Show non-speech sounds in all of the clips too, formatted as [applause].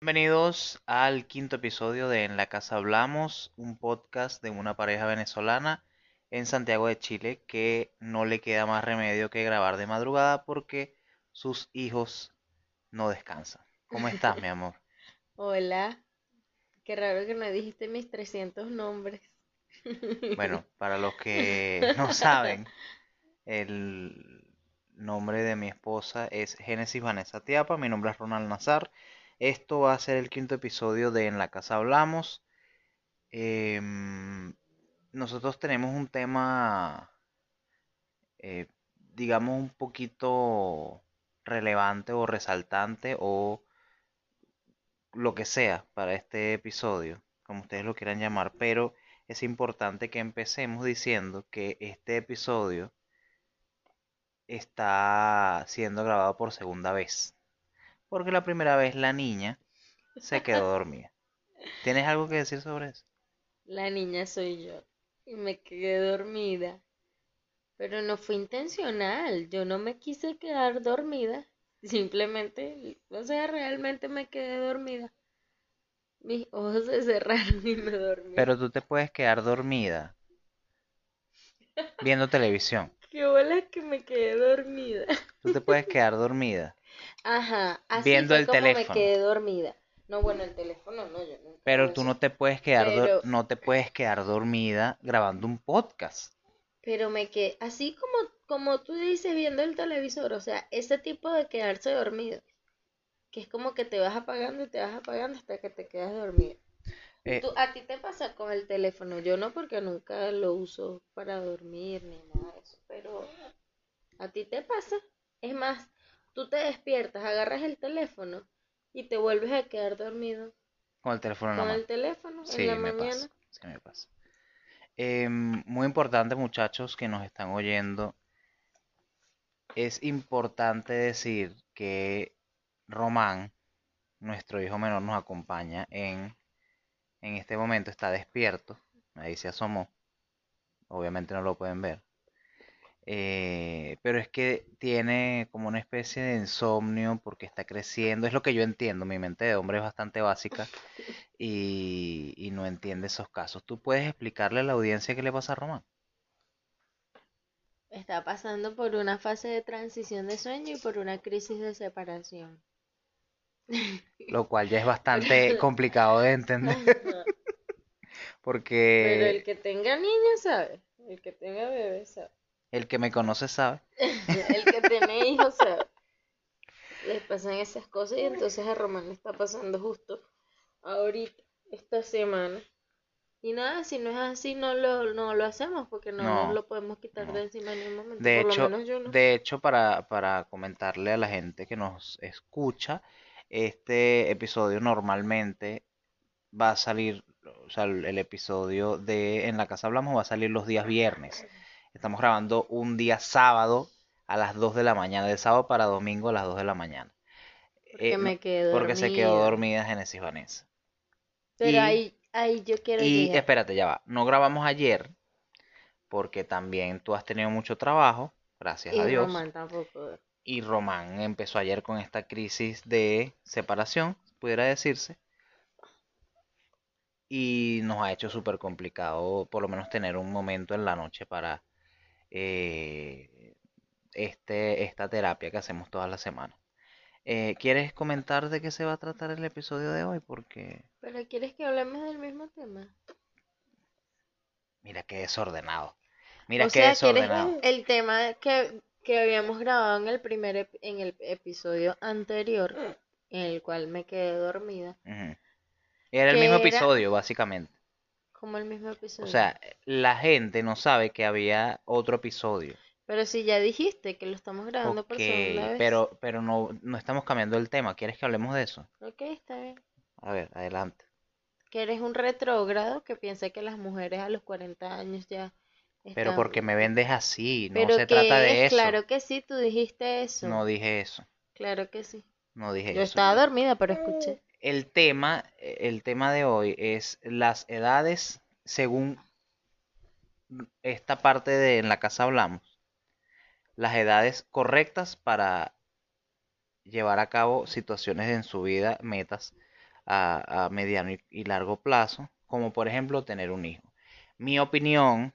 Bienvenidos al quinto episodio de En la Casa Hablamos, un podcast de una pareja venezolana en Santiago de Chile que no le queda más remedio que grabar de madrugada porque sus hijos no descansan. ¿Cómo estás, mi amor? [laughs] Hola. Qué raro que no dijiste mis 300 nombres. Bueno, para los que [laughs] no saben, el nombre de mi esposa es Génesis Vanessa Tiapa, mi nombre es Ronald Nazar. Esto va a ser el quinto episodio de En la Casa Hablamos. Em, nosotros tenemos un tema, eh, digamos, un poquito relevante o resaltante o lo que sea para este episodio, como ustedes lo quieran llamar, pero es importante que empecemos diciendo que este episodio está siendo grabado por segunda vez. Porque la primera vez la niña se quedó [laughs] dormida. ¿Tienes algo que decir sobre eso? La niña soy yo y me quedé dormida. Pero no fue intencional, yo no me quise quedar dormida, simplemente, o sea, realmente me quedé dormida. Mis ojos se cerraron y me dormí. Pero tú te puedes quedar dormida viendo televisión. Qué bola que me quedé dormida. Tú te puedes quedar dormida [laughs] Ajá, así Viendo fue el como teléfono. me quedé dormida. No, bueno, el teléfono no, yo nunca Pero tú no te puedes quedar Pero- no te puedes quedar dormida grabando un podcast. Pero me quedé, así como, como tú dices viendo el televisor, o sea, ese tipo de quedarse dormido, que es como que te vas apagando y te vas apagando hasta que te quedas dormido. Eh, Tú- a ti te pasa con el teléfono, yo no porque nunca lo uso para dormir ni nada de eso, pero a ti te pasa. Es más, tú te despiertas, agarras el teléfono y te vuelves a quedar dormido con el teléfono con el teléfono Sí, en la me mañana. pasa. Sí, me pasa. Em, muy importante, muchachos que nos están oyendo. Es importante decir que Román, nuestro hijo menor, nos acompaña en, en este momento, está despierto. Ahí se asomó. Obviamente no lo pueden ver. Eh, pero es que tiene como una especie de insomnio porque está creciendo. Es lo que yo entiendo. Mi mente de hombre es bastante básica y, y no entiende esos casos. ¿Tú puedes explicarle a la audiencia qué le pasa a Román? Está pasando por una fase de transición de sueño y por una crisis de separación. Lo cual ya es [laughs] bastante complicado de entender [laughs] Pero el porque que tenga niño sabe, el que tenga bebé sabe, el que me conoce sabe. [laughs] el que tiene hijos sabe. Les pasan esas cosas y entonces a Román le está pasando justo ahorita, esta semana. Y nada, si no es así, no lo, no lo hacemos porque no, No, nos lo podemos quitar no. de encima en un momento. De Por lo hecho, menos yo no. de hecho para, para comentarle a la gente que nos escucha, este episodio normalmente va a salir, o sea, el episodio de En la Casa Hablamos va a salir los días viernes. Estamos grabando un día sábado a las 2 de la mañana, de sábado para domingo a las 2 de la mañana. Porque Eh, me quedé porque se quedó dormida. Génesis Vanessa. Pero y- ahí, ahí yo quiero Y llegar. espérate, ya va. No grabamos ayer porque también tú has tenido mucho trabajo, gracias Y a Dios. Román tampoco. Y Román empezó ayer con esta crisis de separación, pudiera decirse. Y nos ha hecho súper complicado, por lo menos, tener un momento en la noche para eh, este, esta terapia que hacemos todas las semanas. Eh, ¿quieres comentar de qué se va a tratar el episodio de hoy? Porque Pero ¿quieres que hablemos del mismo tema? mira qué desordenado. Mira O qué sea, ¿quieres desordenado. el tema que, que habíamos grabado en el primer ep- en el episodio anterior, en el cual me quedé dormida. Era el mismo era- episodio, básicamente. como el mismo O episodio. sea, la gente no sabe que había otro episodio. Pero si ya dijiste que lo estamos grabando por segunda vez. pero, pero no, no estamos cambiando el tema. ¿Quieres que hablemos de eso? Ok, está bien. A ver, adelante. Que eres un retrógrado que piensa que las mujeres a los 40 años ya Pero porque me vendes así, no Pero se ¿qué trata de es? eso. Claro que sí, tú dijiste eso. No dije eso, Claro que sí. no dije Yo eso. estaba dormida, pero escuché. El tema, el tema de hoy es las edades según esta parte de En la casa hablamos. Las edades correctas para llevar a cabo situaciones en su vida, metas a, a mediano y, y largo plazo, como por ejemplo tener un hijo. Mi opinión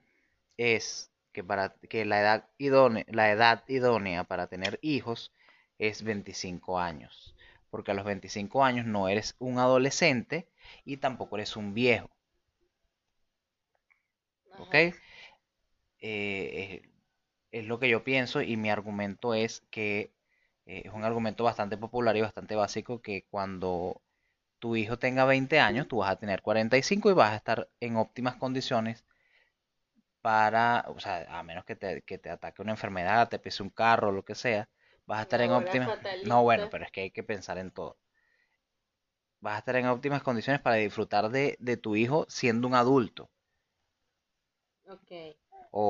es que, para, que la, edad idónea, la edad idónea para tener hijos es 25 años, porque a los 25 años no eres un adolescente y tampoco eres un viejo. ¿Ok? Eh, es, es lo que yo pienso y mi argumento es que eh, es un argumento bastante popular y bastante básico que cuando tu hijo tenga 20 años, tú vas a tener 45 y vas a estar en óptimas condiciones para, o sea, a menos que te, que te ataque una enfermedad, te pise un carro, lo que sea, vas a estar en Ahora óptimas... No, bueno, pero es que hay que pensar en todo. Vas a estar en óptimas condiciones para disfrutar de, de tu hijo siendo un adulto. Ok. O,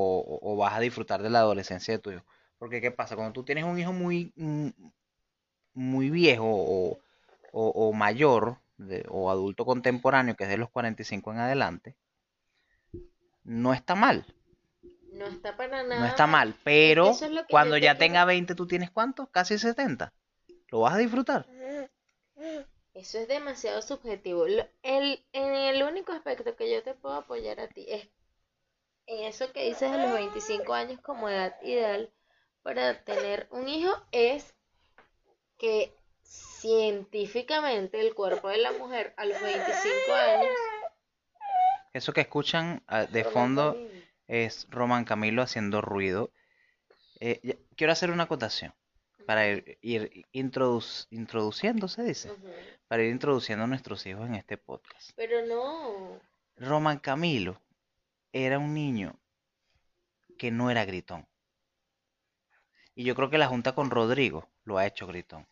o- vas a disfrutar de la adolescencia de tu hijo. Porque ¿qué pasa? Cuando tú tienes un hijo muy, mm, muy viejo o, o- o mayor de- o adulto contemporáneo, que es de los 45 en adelante, no está mal. No está para No nada está mal. Pero es cuando ya tenga 20, ¿tú tienes cuánto? Casi 70. ¿Lo vas a disfrutar? Eso es demasiado subjetivo. Lo- el, en el único aspecto que yo te puedo apoyar a ti es en eso que dices de los 25 años como edad ideal para tener un hijo es que científicamente el cuerpo de la mujer a los 25 años Eso que escuchan ah, de fondo. Es Román Camilo haciendo ruido. Eh, ya- quiero hacer una acotación para ir, ir introduc- introduciendo, se dice, para ir introduciendo a nuestros hijos en este podcast. Pero no. Román Camilo era un niño que no era gritón. Y yo creo que la junta con Rodrigo lo ha hecho gritón.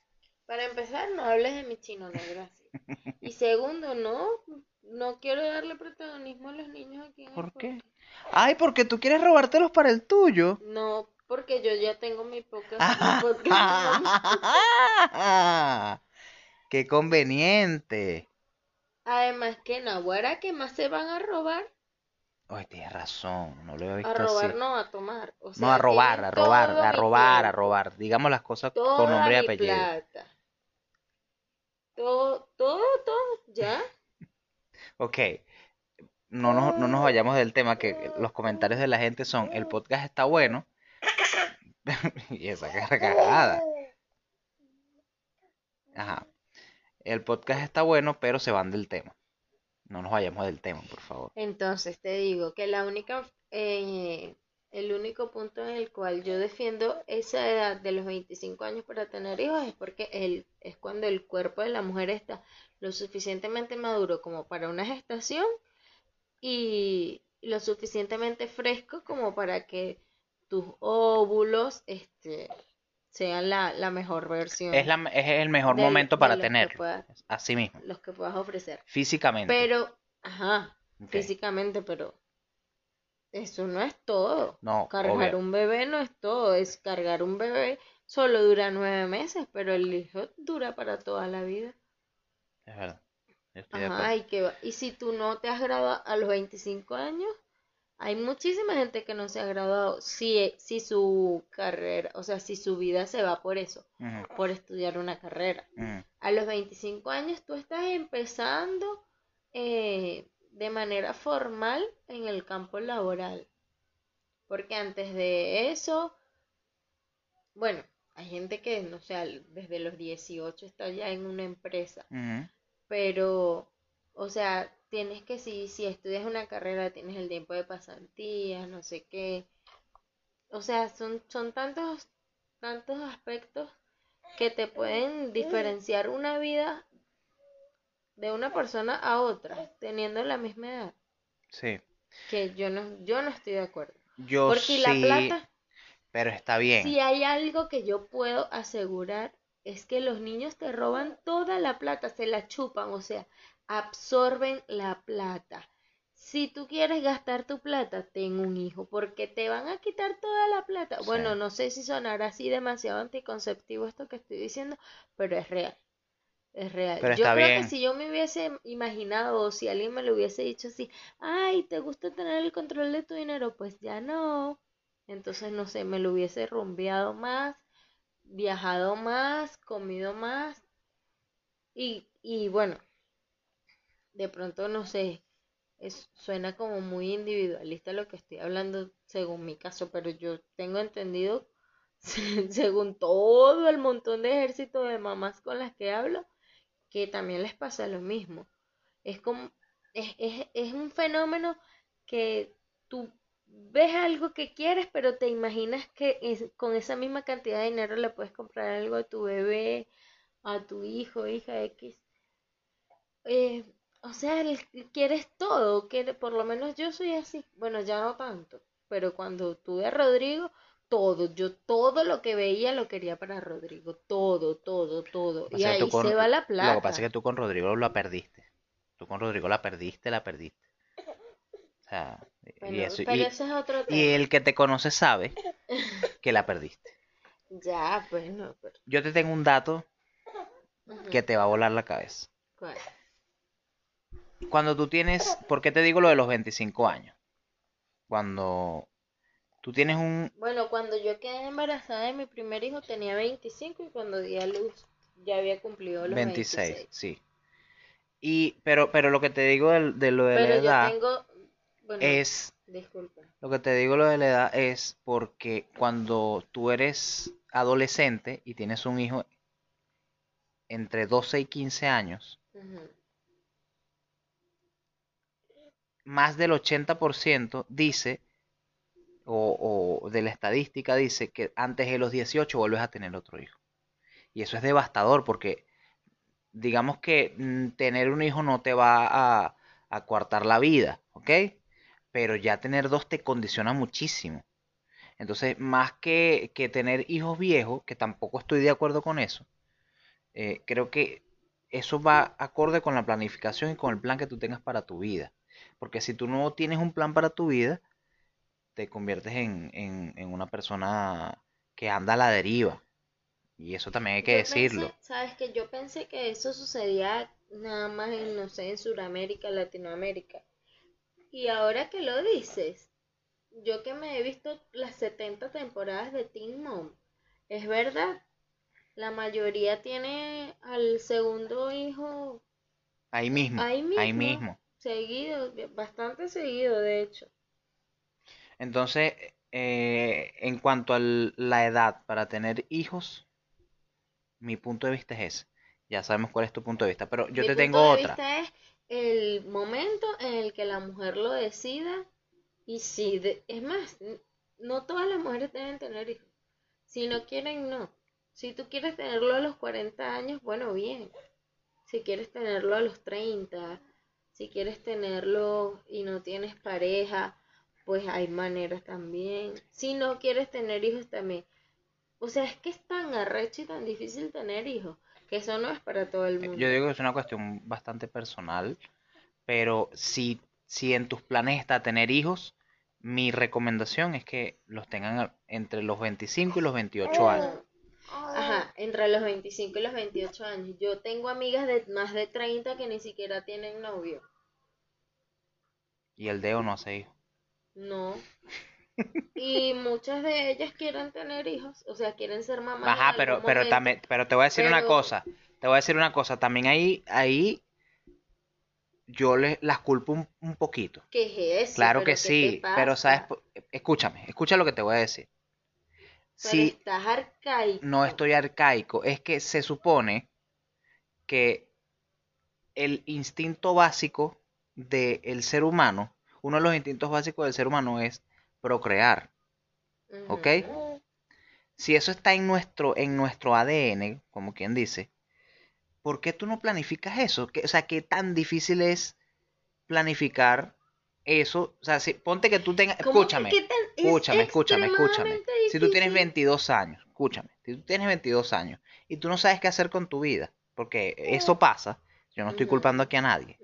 Para empezar, no hables de mi chino, no gracias. [laughs] Y segundo, no, no quiero darle protagonismo a los niños aquí en el ¿Por qué? Ay, porque tú quieres robártelos para el tuyo. No, porque yo ya tengo mi podcast. [laughs] Podcast. [laughs] ¡Qué conveniente! Además que Nahuara, ¿qué más se van a robar? Oye, tienes razón, no lo había A visto robar, así. no, a tomar. O No, a robar, a robar, a robar, a robar. Digamos las cosas con nombre y apellido. plata. Todo, todo, todo, ¿ya? Ok, no nos, no nos vayamos del tema, que los comentarios de la gente son, el podcast está bueno. [laughs] Y esa carcajada. Ajá. El podcast está bueno, pero se van del tema. No nos vayamos del tema, por favor. Entonces te digo que la única, eh, el único punto en el cual yo defiendo esa edad de los 25 años para tener hijos es porque el, es cuando el cuerpo de la mujer está lo suficientemente maduro como para una gestación y lo suficientemente fresco como para que tus óvulos este, sean la, la mejor versión Es, la, es el mejor del- momento para puedas- Así mismo, los que puedas ofrecer. físicamente. Pero, ajá, físicamente, pero eso no es todo. No, Cargar obvio. un bebé no es todo, es cargar un bebé solo dura nueve meses, pero el hijo dura para toda la vida. Es verdad. Yo estoy de acuerdo. Ajá, y que y si tú no te has graduado a los 25 años, hay muchísima gente que no se ha graduado si, si su carrera, o sea, si su vida se va por eso, por estudiar una carrera. A los 25 años tú estás empezando eh, de manera formal en el campo laboral. Porque antes de eso, bueno, hay gente que, no sé, desde los 18 está ya en una empresa. Ujú. Pero, o sea, tienes que, si, si estudias una carrera, tienes el tiempo de pasantías, no sé qué. O sea, son, son tantos, tantos aspectos que te pueden diferenciar una vida de una persona a otra, teniendo la misma edad. Sí. Que yo no, yo no estoy de acuerdo. Yo Porque la sí, plata, pero está bien. si hay algo que yo puedo asegurar, es que los niños te roban toda la plata, se la chupan, o sea, absorben la plata. Si tú quieres gastar tu plata, ten un hijo, porque te van a quitar toda la plata. Sí. Bueno, no sé si sonará así demasiado anticonceptivo esto que estoy diciendo, pero es real. Es real. Pero Yo creo que si yo me hubiese imaginado o si alguien me lo hubiese dicho así, ay, ¿te gusta tener el control de tu dinero? Pues ya no. Entonces, no sé, me lo hubiese rumbeado más, viajado más, comido más y, y bueno, de pronto no sé, suena como muy individualista lo que estoy hablando según mi caso, pero yo tengo entendido, [laughs] según todo el montón de ejército de mamás con las que hablo, que también les pasa lo mismo. Es como, es, es, es un fenómeno que tú ves algo que quieres, pero te imaginas que con esa misma cantidad de dinero le puedes comprar algo a tu bebé, a tu hijo, hija X. Eh, o sea, quieres todo, que por lo menos yo soy así. Bueno, ya no tanto, pero cuando tuve a Rodrigo, todo, yo todo lo que veía lo quería para Rodrigo, todo, todo, todo. Y ahí se va la plata. Lo que pasa es que tú con Rodrigo la perdiste. Tú con Rodrigo la perdiste, la perdiste. O sea, y, eso, pero ese es otro tema. y el que te conoce sabe [laughs] que la perdiste. Ya, pues no. Pero... Yo te tengo un dato que te va a volar la cabeza. ¿Cuál? Cuando tú tienes, ¿por qué te digo lo de los 25 años? Cuando tú tienes un... Bueno, cuando yo quedé embarazada de mi primer hijo tenía 25 y cuando di a luz ya había cumplido los 26. 26. sí. Y, pero, pero lo que te digo de, de lo de pero la edad yo tengo... bueno, es... Disculpa. Lo que te digo lo de la edad es porque cuando tú eres adolescente y tienes un hijo entre 12 y 15 años, más del 80% dice, o, o de la estadística dice, que antes de los 18 vuelves a tener otro hijo. Y eso es devastador porque digamos que mm, tener un hijo no te va a, a coartar la vida, ¿ok? Pero ya tener dos te condiciona muchísimo. Entonces, más que, que tener hijos viejos, que tampoco estoy de acuerdo con eso, eh, creo que eso va acorde con la planificación y con el plan que tú tengas para tu vida. Porque si tú no tienes un plan para tu vida, te conviertes en, en, en una persona que anda a la deriva. Y eso también hay que Yo decirlo. pensé, sabes que yo pensé que eso sucedía nada más en, no sé, en Sudamérica, Latinoamérica. Y ahora que lo dices, yo que me he visto las 70 temporadas de Teen Mom, es verdad, la mayoría tiene al segundo hijo Ahí mismo, ahí ahí mismo, mismo. seguido, bastante seguido, de hecho. Entonces, eh, en cuanto a la edad para tener hijos, mi punto de vista es ese. Ya sabemos cuál es tu punto de vista, pero yo Mi te punto tengo de otra. vista es el momento en el que la mujer lo decida y si, de- es más, no todas las mujeres deben tener hijos. Si no quieren, no. Si tú quieres tenerlo a los 40 años, bueno, bien. Si quieres tenerlo a los 30, si quieres tenerlo y no tienes pareja, pues hay maneras también. Si no quieres tener hijos también. O sea, es que es tan arrecho y tan difícil tener hijos, que eso no es para todo el Yo mundo. digo que es una cuestión bastante personal, pero si, si en tus planes está tener hijos, mi recomendación es que los tengan entre los 25 y los 28 años. Ajá, entre los 25 y los 28 años. Yo tengo amigas de más de 30 que ni siquiera tienen novio. Y el Deo no hace hijos. No. Y muchas de ellas quieren tener hijos, o sea, quieren ser mamás Ajá, pero, pero momento. también, pero te voy a decir una cosa. Te voy a decir una cosa. También ahí, ahí yo les las culpo un, un poquito. ¿Qué es eso? Claro ¿Pero que sí, pero sabes, escúchame, escucha lo que te voy a decir. Pero Si estás arcaico. no estoy arcaico, es que se supone que el instinto básico del ser humano, uno de los instintos básicos del ser humano es procrear, ¿ok? Si eso está en nuestro, en nuestro ADN, como quien dice, ¿por qué tú no planificas eso? ¿Qué- o sea, ¿qué tan difícil es planificar eso? O sea, si, ponte que tú tengas, ¿Cómo que escúchame, es escúchame, escúchame, escúchame. Si tú tienes difícil? 22 años, escúchame, si tú tienes 22 años y tú no sabes qué hacer con tu vida, porque eso pasa, yo no estoy culpando aquí a nadie,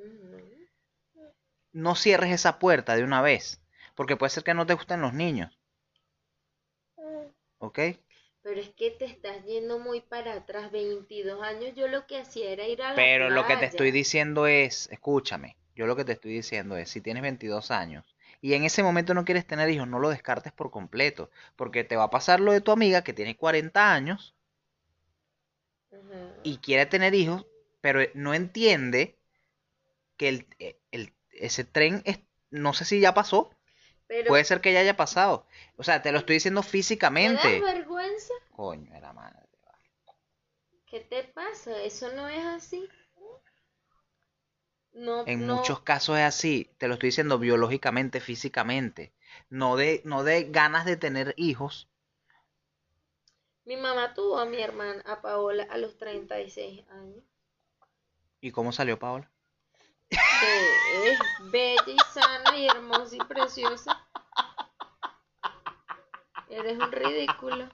no cierres esa puerta de una vez, porque puede ser que no te gusten los niños, ¿ok? Pero es que te estás yendo muy para atrás, 22 años. Yo lo que hacía era ir a la Pero lo que te estoy diciendo es, escúchame, yo lo que te estoy diciendo es, si tienes 22 años y en ese momento no quieres tener hijos, no lo descartes por completo, porque te va a pasar lo de tu amiga que tiene 40 años y quiere tener hijos, pero no entiende que el, el- ese tren es, no sé si ya pasó, Pero puede ser que ya haya pasado. O sea, te lo estoy diciendo ¿te das físicamente. vergüenza? Coño, era madre. ¿Qué te pasa? Eso no es así. No, En no. muchos casos es así, te lo estoy diciendo biológicamente, físicamente. No de, no de ganas de tener hijos. Mi mamá tuvo a mi hermana, a Paola, a los 36 años. ¿Y cómo salió Paola? Que es bella y sana y hermosa y preciosa. Eres un ridículo.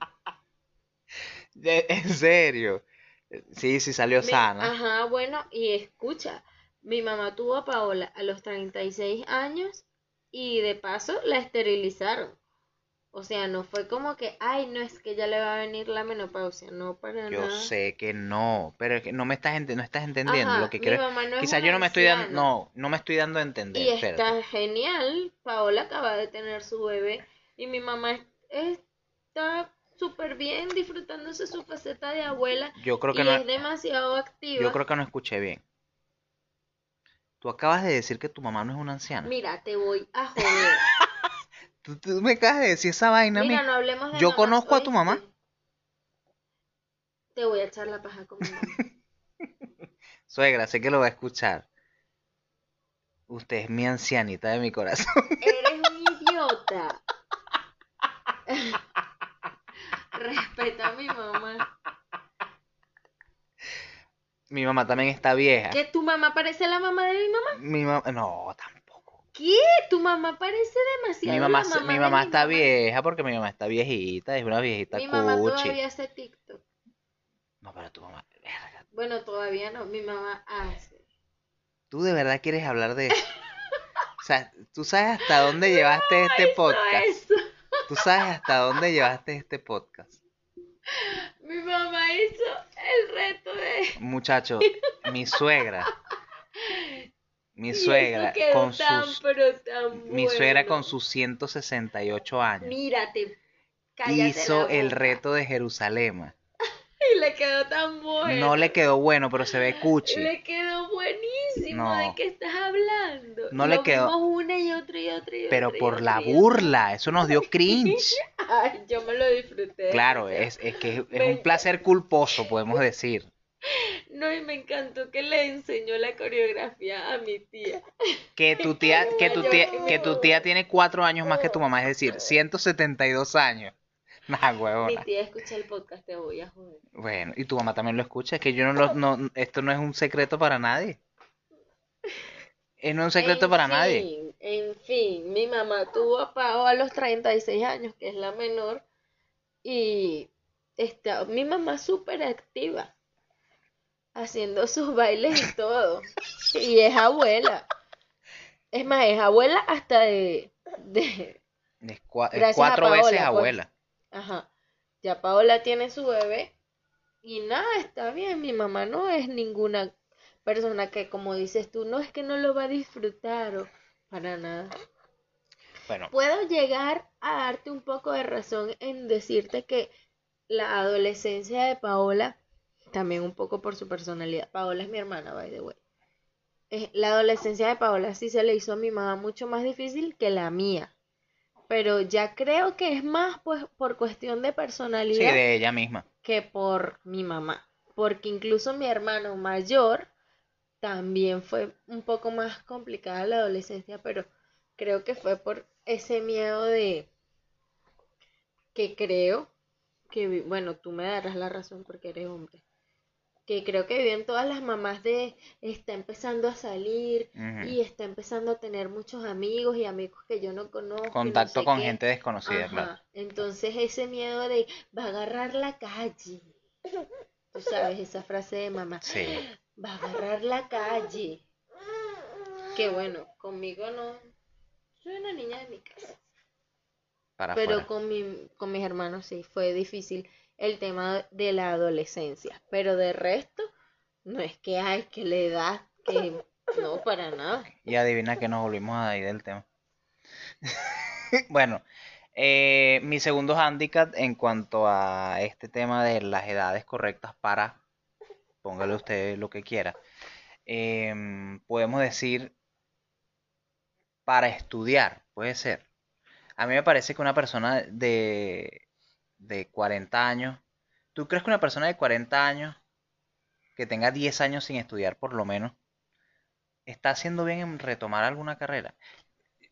De- En serio. Sí, sí salió Mi- sana. Ajá, bueno, y escucha, mi mamá tuvo a Paola a los 36 años y de paso la esterilizaron. O sea, no fue como que, ay, no es que ya le va a venir la menopausia, no para Yo nada. sé que no, pero es que no me estás ente- no estás entendiendo Ajá, lo que quiero. no Quizás yo no me estoy dando, no, no me estoy dando a entender. Y espérate. está genial, Paola acaba de tener su bebé y mi mamá es- está súper bien disfrutándose su faceta de abuela Yo creo que y no, es demasiado activa. yo creo que no escuché bien. Tú acabas de decir que tu mamá no es una anciana. Mira, te voy a [laughs] joder. Tú, tú me acabas de decir esa vaina. Mira, no hablemos de Yo conozco a tu mamá. Te voy a echar la paja con mi mamá. [laughs] Suegra, sé que lo va a escuchar. Usted es mi ancianita de mi corazón. [laughs] Eres un idiota. [laughs] Respeta a mi mamá. Mi mamá también está vieja. ¿Que tu mamá parece la mamá de mi mamá? Mi mamá, no, tampoco. ¿Qué? Tu mamá parece demasiado Mi mamá, mi mamá está vieja porque mi mamá está viejita, es una viejita Mi mamá cuchi. todavía hace TikTok. No, pero tu mamá, Bueno, todavía no. Mi mamá hace. tú de verdad quieres hablar de eso. O sea, tú sabes hasta dónde [laughs] llevaste este podcast. Eso. Tú sabes hasta dónde llevaste este podcast. Mi mamá hizo el reto de. Muchacho, [laughs] mi suegra, mi suegra quedó con tan, sus, tan mi suegra con sus 168 años Mírate. Hizo el reto de Jerusalén. [laughs] Y le quedó tan bueno. No le quedó bueno, pero se ve cuchi. Le quedó buenísimo. No. ¿De qué estás hablando? No le Lo quedó- vimos una y otra y otra y Pero otra y por otra la burla, eso nos dio [laughs] cringe. [laughs] Ay, yo me lo disfruté. Claro, es, es que es, es Me un placer culposo, podemos decir. [laughs] No, y me encantó que le enseñó la coreografía a mi tía. Que [laughs] tu tía, que tu tía, que tu tía tiene cuatro años más que tu mamá, es decir, [laughs] 172 años. Nah, Mi huevona. tía escucha el podcast, te voy a joder. Bueno, y tu mamá también lo escucha, es que yo no lo, no, esto no es un secreto para nadie. Eh, no es un secreto En para nadie. En fin, mi mamá tuvo a Pau a los 36 años, que es la menor, y está mi mamá súper activa, haciendo sus bailes y todo. Y es abuela. Es más, es abuela hasta de, de, Es, cua- es cuatro Paola, veces pues. abuela. Ajá. Ya Paola tiene su bebé y nada, está bien. Mi mamá no es ninguna persona que, como dices tú, no es que no lo va a disfrutar o para nada. Bueno, Puedo llegar a darte un poco de razón en decirte que la adolescencia de Paola, también un poco por su personalidad, Paola es mi hermana, by the way. Eh, La adolescencia de Paola sí se le hizo a mi mamá mucho más difícil que la mía. Pero ya creo que es más pues por cuestión de sí, personalidad de ella misma. que por mi mamá. Porque incluso mi hermano mayor también fue un poco más complicada la adolescencia, pero creo que fue por ese miedo de que creo que, bueno, tú me darás la razón porque eres hombre, que creo que viven todas las mamás de está empezando a salir y está empezando a tener muchos amigos y amigos que yo no conozco no Contacto sé con qué. gente desconocida, Ajá, claro. Entonces ese miedo de va a agarrar la calle. Tú sabes esa frase de mamá, Sí. va a agarrar la calle. Que bueno, conmigo no. Soy una niña de mi casa. Para Pero con mi, con mis hermanos sí, fue difícil el tema de la adolescencia. Pero de resto, no es que hay que le da que no para nada. Y adivina que nos volvimos a ir del tema. [laughs] Bueno, eh, mi segundo handicap en cuanto a este tema de las edades correctas para póngale usted lo que quiera. Em, podemos decir para estudiar, puede ser. A mí me parece que una persona de, de 40 años, ¿tú crees que una persona de 40 años que tenga 10 años sin estudiar por lo menos, está haciendo bien en retomar alguna carrera?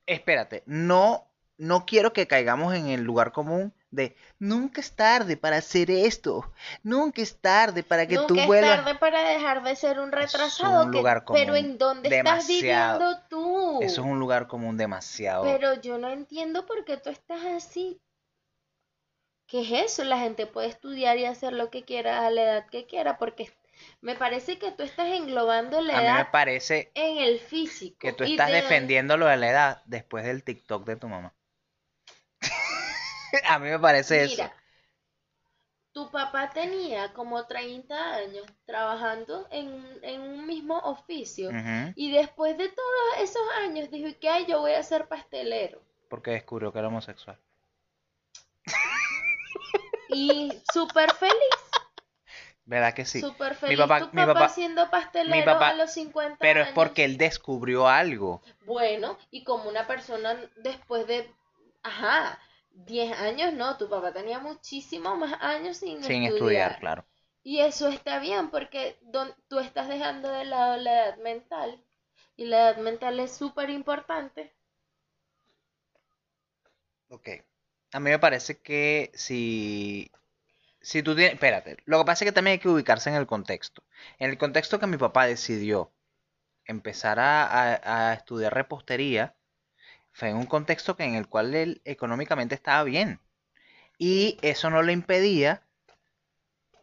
Espérate, no, no quiero que caigamos en el lugar común de nunca es tarde para hacer esto, nunca es tarde para que tú vuelvas. Nunca es tarde para dejar de ser un retrasado, pero ¿en dónde estás viviendo tú? Eso es un lugar común demasiado. Pero yo no entiendo por qué tú estás así. ¿Qué es eso? La gente puede estudiar y hacer lo que quiera a la edad que quiera, porque me parece que tú estás englobando la edad me parece en el físico. Que tú estás defendiendo lo de la edad después del TikTok de tu mamá. [laughs] a mí me parece Mira, eso. Tu papá tenía como 30 años trabajando en, un mismo oficio y después de todos esos años dijo que yo voy a ser pastelero. Porque descubrió que era homosexual. Y súper feliz. ¿Verdad que sí? Súper feliz mi papá, tu mi papá, siendo pastelero a los 50 Pero es porque él descubrió algo. Bueno, y como una persona después de, ajá, 10 años no, tu papá tenía muchísimos más años sin, sin estudiar. claro. Y eso está bien porque tú estás dejando de lado la edad mental. Y la edad mental es súper importante. Ok. A mí me parece que si si tú tienes, espérate, lo que pasa es que también hay que ubicarse en el contexto. En el contexto que mi papá decidió empezar a, estudiar repostería, fue en un contexto que en el cual él económicamente estaba bien. Y eso no le impedía,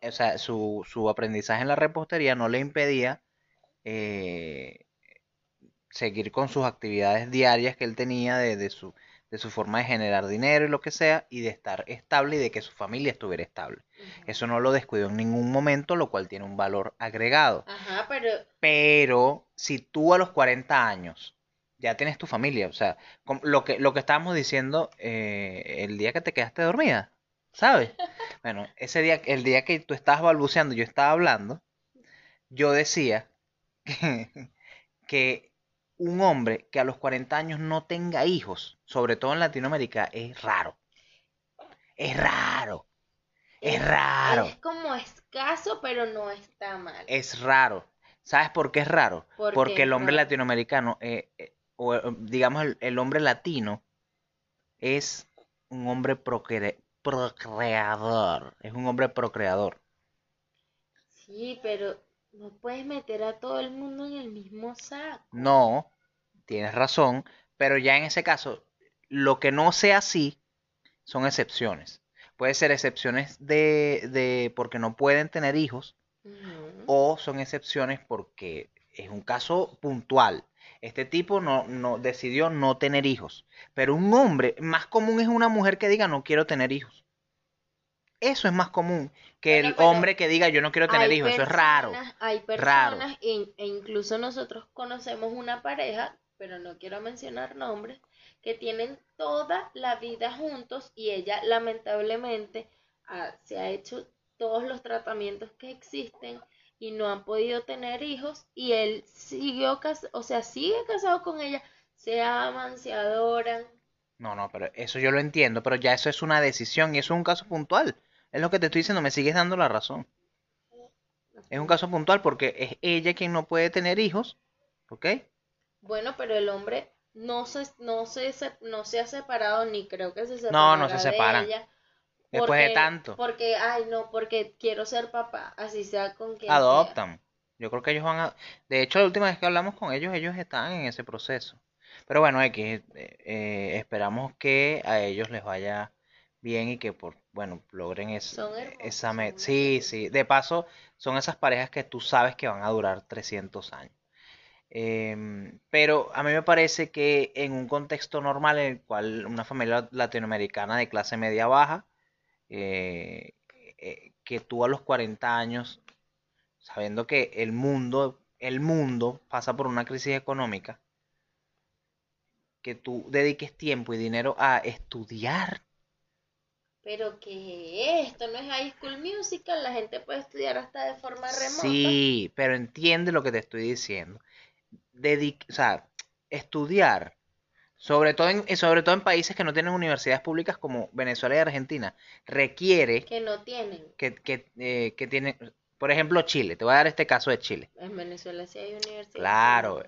o sea, su, su aprendizaje en la repostería no le impedía eh, seguir con sus actividades diarias que él tenía de, su, de su forma de generar dinero y lo que sea, y de estar estable y de que su familia estuviera estable. Eso no lo descuidó en ningún momento, lo cual tiene un valor agregado. Ajá, pero... Pero si tú a los 40 años ya tienes tu familia, o sea, lo que, lo que estábamos diciendo eh, el día que te quedaste dormida, ¿sabes? [laughs] bueno, ese día, el día que tú estabas balbuceando, yo estaba hablando, yo decía [laughs] que un hombre que a los 40 años no tenga hijos, sobre todo en Latinoamérica, es raro. Es raro. Es, raro. Es como escaso, pero no está mal. Es raro. ¿Sabes por qué es raro? Porque el hombre latinoamericano, eh, eh, o eh, digamos el, hombre latino, es un hombre procreador. Es un hombre procreador. Sí, pero no puedes meter a todo el mundo en el mismo saco. No, tienes razón, pero ya en ese caso, lo que no sea así son excepciones. Puede ser excepciones de, de porque no pueden tener hijos o son excepciones porque es un caso puntual. Este tipo no, no decidió no tener hijos. Pero un hombre, más común es una mujer que diga no quiero tener hijos. Eso es más común que el hombre que diga yo no quiero tener hijos. Eso es raro. Hay personas, e, e, incluso nosotros conocemos una pareja, pero no quiero mencionar nombres, que tienen toda la vida juntos y ella lamentablemente se ha hecho todos los tratamientos que existen y no han podido tener hijos y él siguió, o sea, sigue casado con ella, se aman, se adoran. No, no, pero eso yo lo entiendo, pero ya eso es una decisión y eso es un caso puntual. Es lo que te estoy diciendo, me sigues dando la razón. Es un caso puntual porque es ella quien no puede tener hijos, ¿ok? Bueno, pero el hombre no se, no se, no se ha separado ni creo que se separará No, no se separan. Después de tanto. Porque, ay, no, porque quiero ser papá, así sea con quien Adoptan. Yo creo que ellos van a... De hecho, la última vez que hablamos con ellos, ellos están en ese proceso. Pero bueno, X, eh, eh, esperamos que a ellos les vaya bien y que por bueno logren esa meta. Sí, sí. De paso, son esas parejas que tú sabes que van a durar 300 años. Em, pero a mí me parece que en un contexto normal en el cual una familia latinoamericana de clase media baja, eh, eh, que tú a los 40 años, sabiendo que el mundo, el mundo pasa por una crisis económica, que tú dediques tiempo y dinero a estudiar Pero que esto no es High School Musical, la gente puede estudiar hasta de forma remota. Sí, pero entiende lo que te estoy diciendo. Dedic- o sea, estudiar, sobre todo en, sobre todo en países que no tienen universidades públicas como Venezuela y Argentina, requiere Que no tienen. que, que, eh, que tienen, por ejemplo, Chile. Te voy a dar este caso de Chile. En Venezuela sí hay universidades. Claro,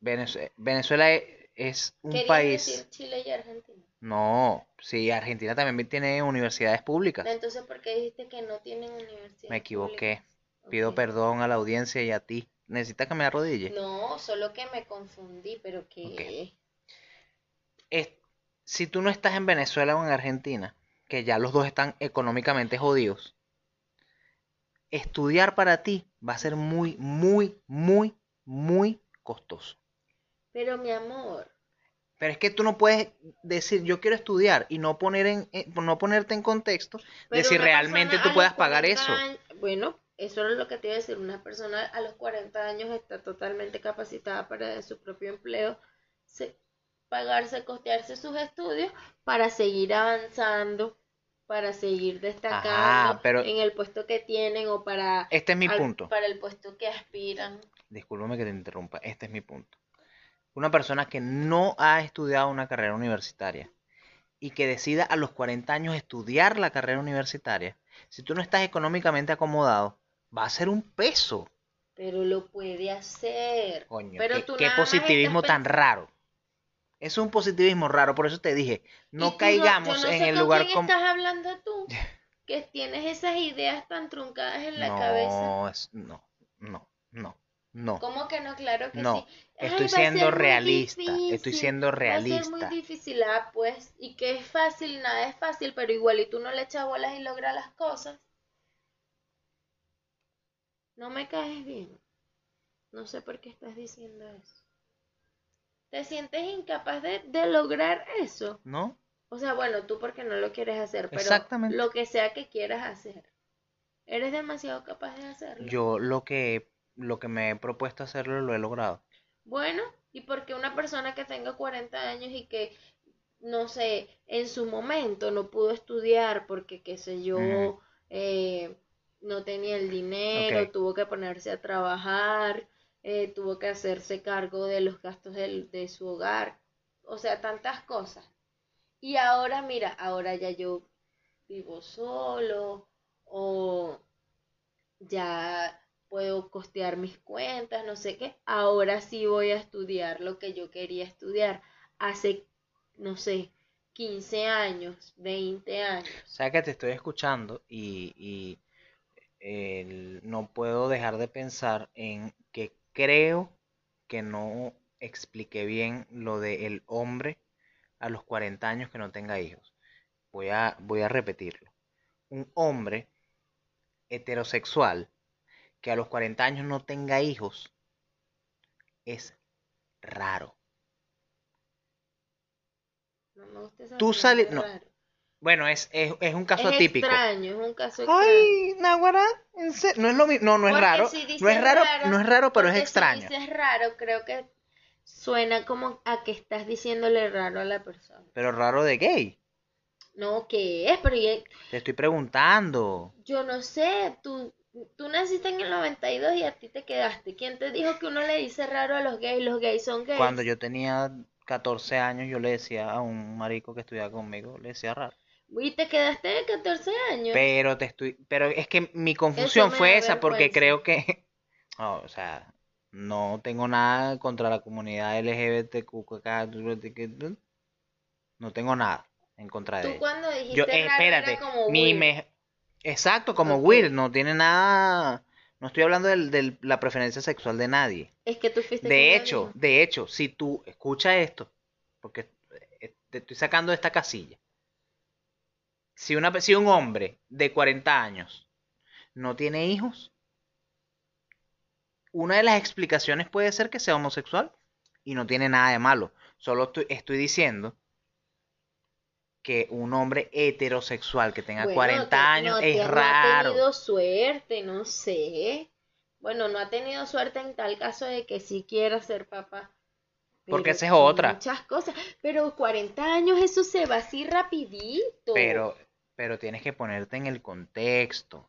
Venezuela e- es un ¿Querías país. decir Chile y Argentina? No, sí, Argentina también tiene universidades públicas. Entonces, ¿por qué dijiste que no tienen universidades Me equivoqué. públicas? Pido perdón a la audiencia y a ti. ¿Necesitas que me arrodille? No, solo que me confundí, pero que... Es- si tú no estás en Venezuela o en Argentina, que ya los dos están económicamente jodidos, estudiar para ti va a ser muy, muy, muy, muy costoso. Pero mi amor, Pero es que tú no puedes decir yo quiero estudiar y no poner en, eh, no ponerte en contexto de pero si una realmente tú puedas pagar 40 eso. años- bueno, eso es lo que te iba a decir. Una persona a los 40 años está totalmente capacitada para su propio empleo, se- pagarse, costearse sus estudios para seguir avanzando, para seguir destacando pero- en el puesto que tienen o para, Este es mi al- punto. para el puesto que aspiran. Discúlpame que te interrumpa, este es mi punto. Una persona que no ha estudiado una carrera universitaria y que decida a los 40 años estudiar la carrera universitaria, si tú no estás económicamente acomodado, va a ser un peso. Pero lo puede hacer. Coño, Pero qué, tú positivismo tan raro. Es un positivismo raro, por eso te dije, no caigamos no en el lugar como... estás hablando tú? [laughs] Que tienes esas ideas tan truncadas en la cabeza. No, es, no, no, no, no. ¿Cómo que no? Claro que No, sí. Estoy siendo realista, estoy siendo Va a ser realista. muy difícil, ah, pues. Y que es fácil, nada es fácil, pero igual y tú no le echas bolas y logras las cosas. No me caes bien. No sé por qué estás diciendo eso. ¿Te sientes incapaz de, de lograr eso? ¿No? O sea, bueno, tú porque no lo quieres hacer, pero Exactamente. lo que sea que quieras hacer, eres demasiado capaz de hacerlo. Yo lo que, lo que me he propuesto hacerlo lo he logrado. Bueno, y porque una persona que tenga 40 años y que, no sé, en su momento no pudo estudiar porque, qué sé yo, eh, no tenía el dinero, tuvo que ponerse a trabajar, eh, tuvo que hacerse cargo de los gastos del- de su hogar, o sea, tantas cosas. Y ahora, mira, ahora ya yo vivo solo o ya puedo costear mis cuentas, no sé qué. Ahora sí voy a estudiar lo que yo quería estudiar hace, no sé, 15 años, 20 años. Sabes que te estoy escuchando y, y, no puedo dejar de pensar en que creo que no expliqué bien lo de hombre a los 40 años que no tenga hijos. Voy a, voy a repetirlo. Un hombre heterosexual que a los 40 años no tenga hijos es raro. No me gusta esa Tú sales- no, raro. Bueno, es, es, es un caso Es atípico. extraño, es un caso extraño. Ay, Naguará, no es lo mismo, no, no es Porque raro, si no es raro, raro, no es raro, pero es Porque si extraño. dices raro, creo que suena como a que estás diciéndole raro a la persona. Pero raro de gay. No, ¿qué es? Pero ya- Te estoy preguntando. yo no sé, tú, tú naciste en el 92 y a ti te quedaste. ¿Quién te dijo que uno le dice raro a los gays? Los gays son gays. Cuando yo tenía 14 años, yo le decía a un marico que estudiaba conmigo, le decía raro. Y te quedaste de 14 años. Pero te estoy, pero es que mi confusión fue esa porque creo que, [laughs] no, o sea, no tengo nada contra la comunidad LGBTQ, no tengo nada en contra de Tú cuando dijiste Yo, espérate, como mi me- exacto, como weird, no tiene nada, no estoy hablando de la preferencia sexual de nadie. Es que tú fuiste De hecho, de hecho, si tú escucha esto, porque eh, te estoy sacando de esta casilla. Si una si un hombre de 40 años no tiene hijos, una de las explicaciones puede ser que sea homosexual y no tiene nada de malo. Solo estoy, estoy diciendo que un hombre heterosexual que tenga Bueno, 40 te- años no, es te- No ha raro. tenido suerte, no sé. Bueno, no ha tenido suerte en tal caso de que sí quiera ser papá. Porque esa es otra. Muchas cosas. Pero 40 años, eso se va así rapidito. Pero, pero tienes que ponerte en el contexto.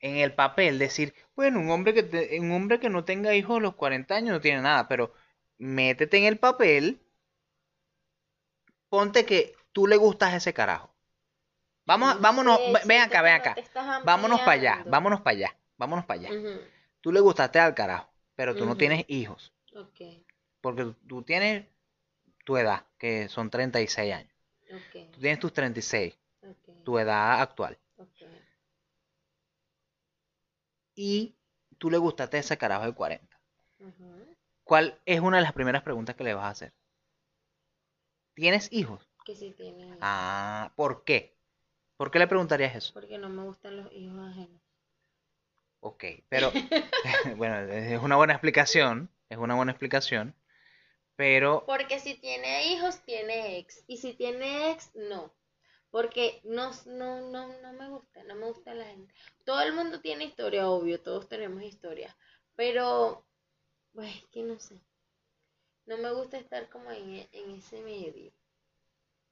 En el papel, decir, bueno, un hombre que, te- un hombre que no tenga hijos a los 40 años no tiene nada, pero métete en el papel, ponte que tú le gustas a ese carajo. Vamos, No vámonos, sé, ven acá, ven acá. Vámonos para allá, vámonos para allá, vámonos para allá. Tú le gustaste al carajo, pero tú no tienes hijos, porque tú- tienes tu edad, que son 36 años. ok, Tú tienes tus 36, ok, tu edad actual. Y tú le gustaste a ese carajo de 40. Ujú. ¿Cuál es una de las primeras preguntas que le vas a hacer? ¿Tienes hijos? Que sí tiene hijos, Ah, ¿por qué? ¿Por qué le preguntarías eso? porque no me gustan los hijos ajenos. Ok, pero [laughs] [laughs] bueno, es una buena explicación, es una buena explicación, pero Porque si tiene hijos, tiene ex. Y si tiene ex, no. Porque no, no, no, no me gusta, no me gusta la gente. Todo el mundo tiene historia, obvio, todos tenemos historia. Pero, pues, que no sé. No me gusta estar como en, en ese medio.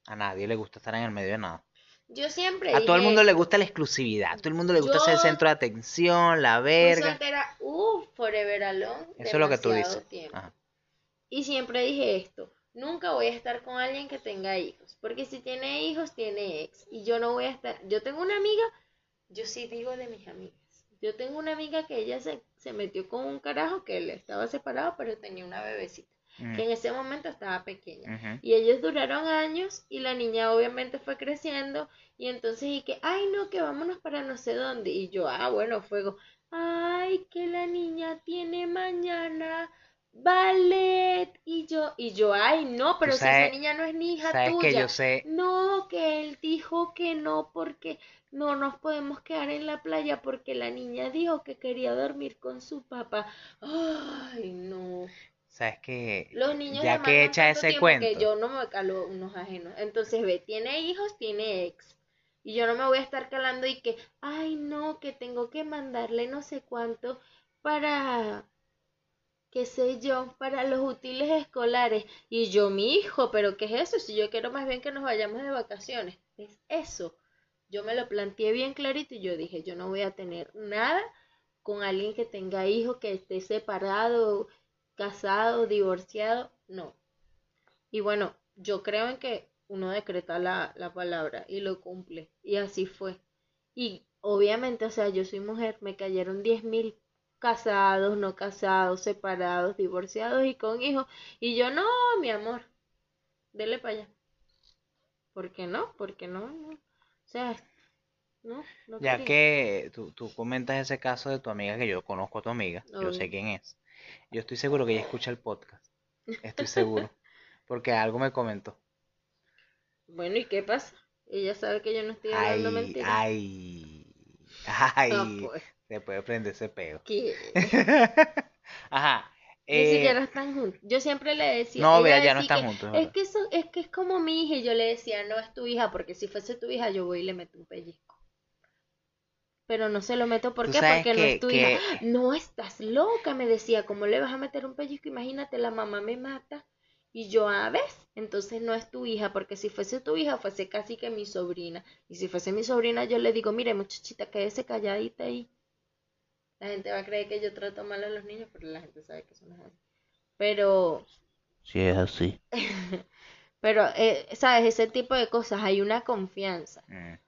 A nadie le gusta estar en el medio de nada. Yo siempre A todo el mundo le gusta la exclusividad, a todo el mundo le gusta ser el centro de atención, la verga. soltera, uh, forever alone, Eso es lo que tú dices. Ajá. Y siempre dije esto, nunca voy a estar con alguien que tenga hijos, porque si tiene hijos, tiene ex. Y yo no voy a estar, yo tengo una amiga, yo sí digo de mis amigas, yo tengo una amiga que ella se, se metió con un carajo que él estaba separado, pero tenía una bebecita, Mm, que en ese momento estaba pequeña. Y ellos duraron años y la niña obviamente fue creciendo y entonces y que, ay no, que vámonos para no sé dónde. Y yo, ah, bueno, fuego. Ay, que la niña tiene mañana ballet. Y yo, y yo, ay no, pero si esa niña no es ni hija Sabes que tuya. yo sé, No, que él dijo que no porque no nos podemos quedar en la playa porque la niña dijo que quería dormir con su papá. Ay, no. Sabes que Los niños ya que echa ese cuento, que yo no me calo unos ajenos. Entonces, ve, tiene hijos, tiene ex. Y yo no me voy a estar calando y que, ay, no, que tengo que mandarle no sé cuánto para, qué sé yo, para los útiles escolares. Y yo, mi hijo, pero ¿qué es eso? Si yo quiero más bien que nos vayamos de vacaciones. Es eso. Yo me lo planteé bien clarito y yo dije, yo no voy a tener nada con alguien que tenga hijos, que esté separado, casado, divorciado, no. Y bueno, yo creo en que uno decreta la, la palabra y lo cumple. Y así fue. Y obviamente, o sea, yo soy mujer, me cayeron diez mil casados, no casados, separados, divorciados y con hijos. Y yo, no, mi amor, dele para allá. ¿Por qué no? ¿Por qué no? no. O sea, no, no ya quería. que tú, tú comentas ese caso de tu amiga, que yo conozco a tu amiga, yo sé quién es. Yo estoy seguro que ella escucha el podcast. Estoy seguro. [laughs] Porque algo me comentó. Bueno, ¿y qué pasa? Ella sabe que yo no estoy hablando Ay, mentiras. ay, ay, pues, se puede prender ese peo. ¿qué? [laughs] Ajá. Ni eh, siquiera están juntos. Yo siempre le decía, no, vea, ya no están que, juntos. es que, eso, es que es como mi hija y yo le decía, no es tu hija, porque si fuese tu hija yo voy y le meto un pellizco. Pero no se lo meto, Porque no es tu que- hija. [gasps] No, estás loca, me decía, ¿cómo le vas a meter un pellizco? Imagínate, la mamá me mata. Y yo, a ver, entonces no es tu hija, porque si fuese tu hija, fuese casi que mi sobrina. Y si fuese mi sobrina, yo le digo, mire, muchachita, quédese calladita ahí. La gente va a creer que yo trato mal a los niños, pero la gente sabe que eso no es así. Pero, Sí, es así. [laughs] pero, eh, ¿sabes? Ese tipo de cosas, hay una confianza. Mm,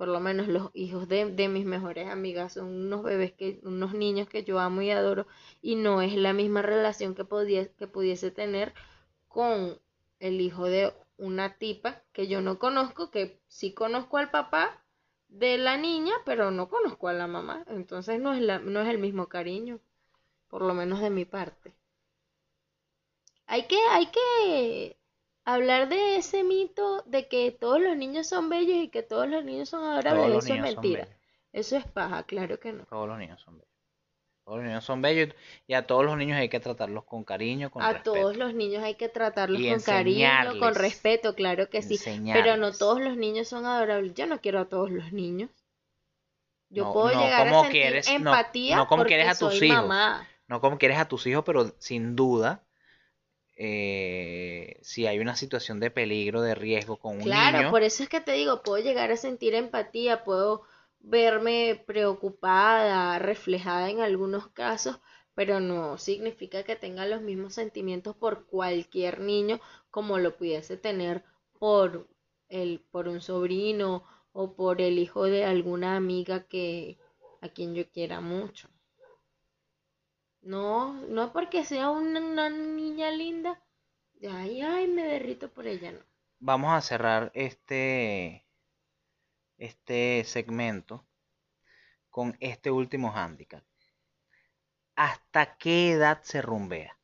Por lo menos los hijos de, de mis mejores amigas son unos bebés que, unos niños que yo amo y adoro, y no es la misma relación que podía, que pudiese tener con el hijo de una tipa que yo no conozco, que sí conozco al papá de la niña, pero no conozco a la mamá. Entonces no es la, no es el mismo cariño, por lo menos de mi parte. Hay que, hay que hablar de ese mito de que todos los niños son bellos y que todos los niños son adorables. Eso es mentira. Eso es paja, claro que no. Todos los niños son bellos. Todos los niños son bellos y a todos los niños hay que tratarlos con cariño, con A respeto. todos los niños hay que tratarlos Y con cariño, con respeto, claro que sí. Pero no todos los niños son adorables. Yo no quiero a todos los niños. Yo No, puedo no llegar a como sentir quieres, no- empatía no como porque quieres a tus soy hijos. mamá. No como quieres a tus hijos, pero sin duda eh, si hay una situación de peligro, de riesgo con un Claro, niño, por eso es que te digo, puedo llegar a sentir empatía, puedo verme preocupada, reflejada en algunos casos, pero no significa que tenga los mismos sentimientos por cualquier niño como lo pudiese tener por el, por un sobrino o por el hijo de alguna amiga que a quien yo quiera mucho. No, no porque sea una, una niña linda, ay, ay, me derrito por ella, no. vamos a cerrar este, este segmento con este último hándicap. ¿Hasta qué edad se rumbea?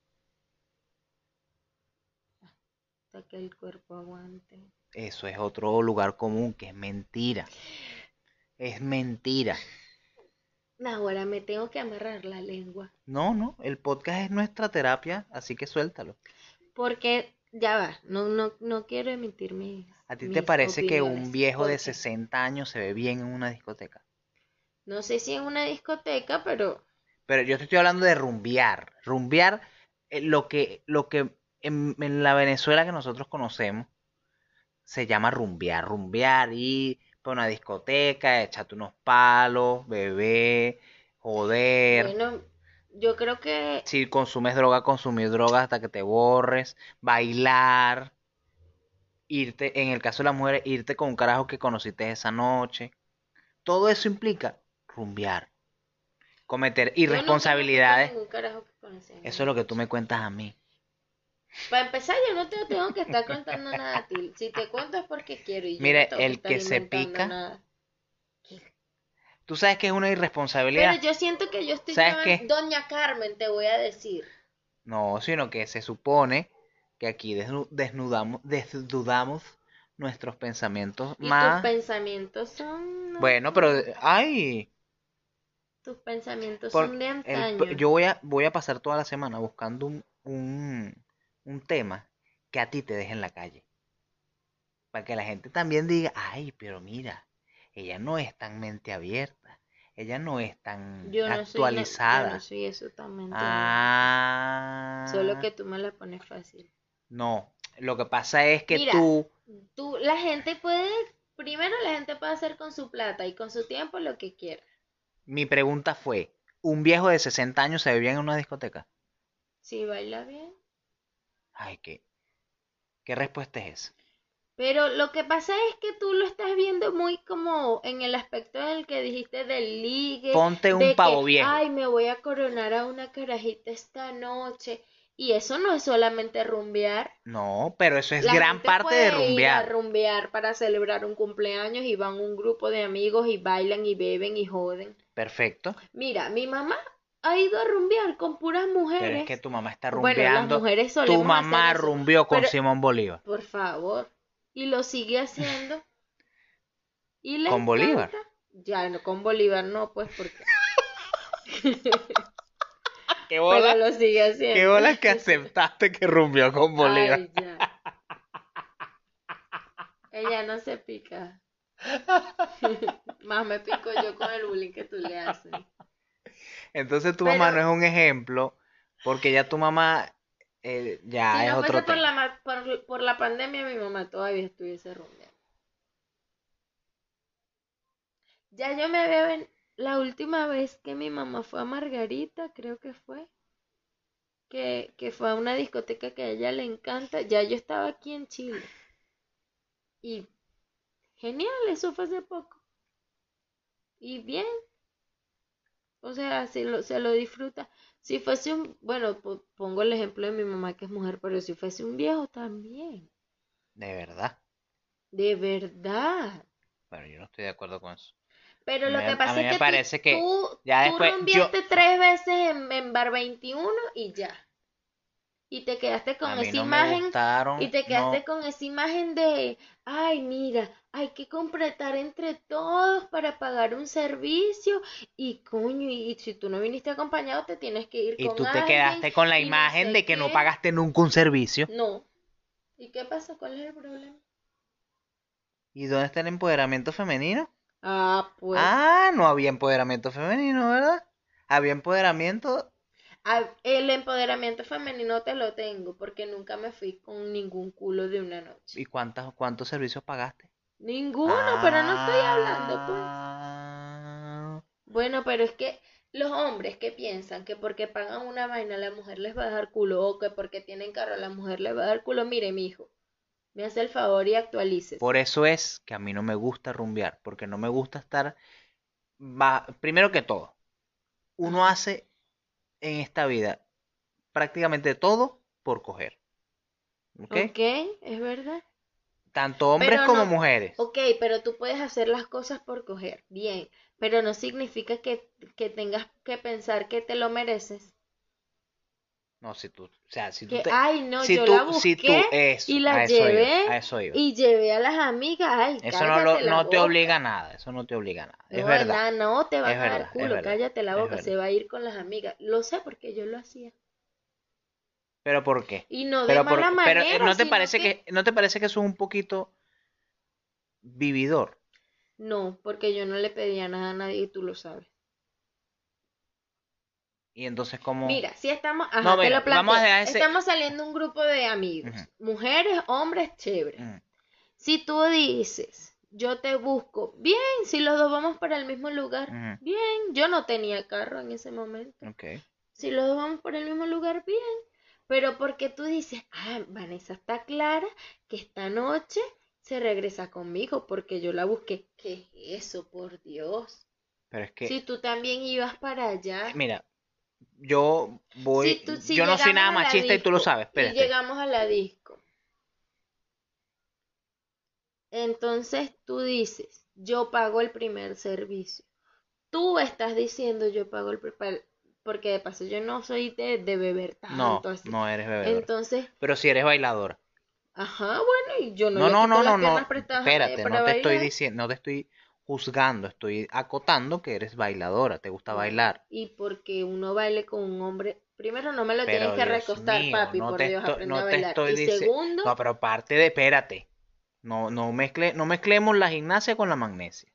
Hasta que el cuerpo aguante. Eso es otro lugar común que es mentira. Es mentira. Ahora me tengo que amarrar la lengua. No, no, el podcast es nuestra terapia, así que suéltalo. Porque, ya va, no, no, no quiero emitir mis. ¿A ti te parece que un viejo de porque 60 años se ve bien en una discoteca? No sé si en una discoteca, pero Pero yo te estoy hablando de rumbear. Rumbear, eh, lo que, lo que en, en la Venezuela que nosotros conocemos se llama rumbear. Rumbear y para una discoteca, echarte unos palos, beber, joder. bueno, yo creo que Si consumes droga, consumir droga hasta que te borres, bailar, irte, en el caso de las mujeres, irte con un carajo que conociste esa noche. Todo eso implica rumbear, cometer irresponsabilidades. Eso es lo que tú me cuentas a mí. Para empezar, yo no te tengo que estar contando nada a ti. Si te cuento es porque quiero y yo Mire, no el que se pica, nada. Tú sabes que es una Pero irresponsabilidad. yo siento que yo estoy ¿Sabes qué? Doña Carmen, te voy a decir. No, sino que se supone que aquí desnu- desnudamos, desnudamos nuestros pensamientos Y más. tus pensamientos son... no, Bueno, pero, ay, Tus pensamientos por- son de el- antaño. yo voy a, voy a pasar toda la semana buscando un, un, un tema que a ti te deje en la calle. Para que la gente también diga, ay, pero mira, ella no es tan mente abierta, ella no es tan Yo no soy, na- actualizada. yo no soy eso. Ah. Solo que tú me la pones fácil. No, lo que pasa es que Mira. tú, Tú, la gente puede, primero la gente puede hacer con su plata y con su tiempo lo que quiera. mi pregunta fue, ¿un viejo de 60 años se ve bien en una discoteca? Si baila bien. Ay, ¿qué, qué respuesta es esa? Pero lo que pasa es que tú lo estás viendo muy como en el aspecto en el que dijiste del ligue. Ponte un de que, pavo viejo. Ay, me voy a coronar a una carajita esta noche. Y eso no es solamente rumbear. No, pero eso es La gran gente parte de puede ir a rumbear. rumbear para celebrar un cumpleaños y van un grupo de amigos y bailan y beben y joden. Perfecto. Mira, mi mamá ha ido a rumbear con puras mujeres. Pero es que tu mamá está Bueno, las rumbeando. Tu mamá rumbeó con pero- Simón Bolívar. Por favor. Y lo sigue haciendo. Y ¿Con Bolívar? Ya, no, con Bolívar no, pues porque. [laughs] ¿Qué Pero lo sigue haciendo. qué bolas que aceptaste que rumbeó con Bolívar? Ay, ya. Ella no se pica. [laughs] [laughs] Más me pico yo con el bullying que tú le haces. Entonces tu Pero- mamá no es un ejemplo, porque ya tu mamá eh, ya si es no otro fuese por la, por, por la pandemia, mi mamá todavía estuviese rumbeando. Ya yo me veo en la última vez que mi mamá fue a Margarita, creo que fue, que, que fue a una discoteca que a ella le encanta, ya yo estaba aquí en Chile. Y genial, eso fue hace poco. Y bien. O sea, se lo, se lo disfruta. Si fuese un, bueno, po- pongo el ejemplo de mi mamá que es mujer, pero si fuese un viejo también. De verdad. De verdad. Bueno, yo no estoy de acuerdo con eso. Pero lo Me- que a pasa es que tú- parece que tú, ya tú después- yo- tres veces en, en Bar 21 y ya. Y te quedaste con esa no imagen gustaron. y te quedaste no, con esa imagen de, ay, mira, hay que completar entre todos para pagar un servicio y coño, y si tú no viniste acompañado te tienes que ir y con tú te alguien quedaste con la no imagen sé de que no qué". pagaste nunca un servicio. No. ¿Y qué pasa? ¿Cuál es el problema? ¿Y dónde está el empoderamiento femenino? Ah, pues. Ah, no había empoderamiento femenino, ¿verdad? Había empoderamiento el empoderamiento femenino te lo tengo porque nunca me fui con ningún culo de una noche. ¿Y cuántas, cuántos servicios pagaste? Ninguno, pero no estoy hablando, pues. Ah, Bueno, pero es que los hombres que piensan que porque pagan una vaina la mujer les va a dar culo o que porque tienen carro la mujer les va a dar culo, mire, mijo, me hace el favor y actualices. Por eso es que a mí no me gusta rumbear, porque no me gusta estar... Primero que todo, uno hace en esta vida prácticamente todo por coger. ¿Ok? ¿Ok? ¿Es verdad? Tanto hombres como mujeres. Ok, pero tú puedes hacer las cosas por coger, bien, pero no significa que, que tengas que pensar que te lo mereces. No, si tú, o sea, si tú Que, te... ay, no, si yo tú, la si tú, busqué eso, y a la iba, llevé a eso iba. y llevé a las amigas. Ay, Eso no, lo- no te obliga a nada, eso no te obliga a nada. Es No, verdad. nada, no te van es a dar culo, verdad, cállate la boca, se va a ir con las amigas. Lo sé porque yo lo hacía. Pero ¿por qué? Y no de Pero, por- mala pero, manera, eh, ¿no te parece que... no te parece que eso es un poquito vividor? No, porque yo no le pedía nada a nadie y tú lo sabes. Y entonces como... Mira, si estamos, ajá, No, te mira, lo planteo. vamos a ese- Estamos saliendo un grupo de amigos, mujeres, hombres, chévere. Mm, Si tú dices, yo te busco, bien, si los dos vamos para el mismo lugar, bien, yo no tenía carro en ese momento. ok. Si los dos vamos por el mismo lugar, bien. Pero porque tú dices, ah, Vanessa está clara que esta noche se regresa conmigo porque yo la busqué. ¿Qué es eso, por Dios? Pero es que... Si tú también ibas para allá. Mira, yo voy... Si tú- si yo no soy nada machista y tú lo disco sabes, Y espérate. llegamos a la disco. Entonces tú dices, yo pago el primer servicio. Tú estás diciendo, yo pago el primer... Porque de paso yo no soy de, de beber No, tanto así. no eres bebedora. Entonces, Pero si eres bailadora. ajá, bueno, y yo no, No, no, no, no, no. Espérate, no te estoy diciendo, no te estoy juzgando, estoy acotando que eres bailadora, te gusta bailar. Y porque uno baile con un hombre, primero no me lo Pero tienes que Dios recostar, mío, papi, no por te Dios, aprende no a te bailar. estoy Y dice- segundo, No, pero parte de, espérate. No, no, mezcle, no mezclemos la gimnasia con la magnesia.